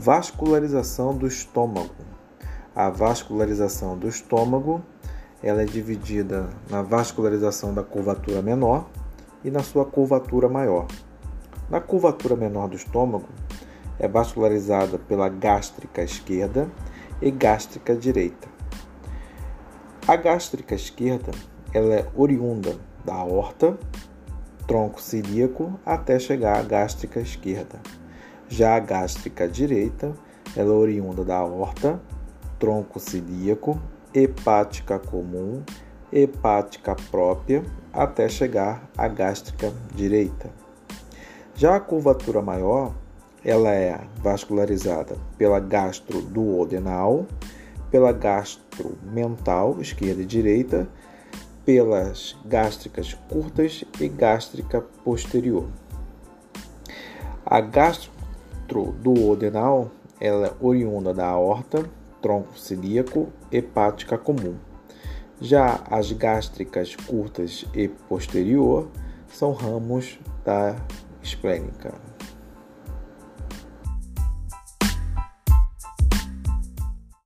Vascularização do estômago. A vascularização do estômago ela é dividida na vascularização da curvatura menor e na sua curvatura maior. Na curvatura menor do estômago, é vascularizada pela gástrica esquerda e gástrica direita. A gástrica esquerda ela é oriunda da aorta, tronco cilíaco, até chegar à gástrica esquerda. Já a gástrica direita ela é oriunda da aorta, tronco cilíaco, hepática comum, hepática própria, até chegar à gástrica direita. Já a curvatura maior, ela é vascularizada pela gastroduodenal, pela gastromental, esquerda e direita, pelas gástricas curtas e gástrica posterior. A gastroduodenal, ela é oriunda da aorta, tronco cilíaco, hepática comum. Já as gástricas curtas e posterior são ramos da esplênica.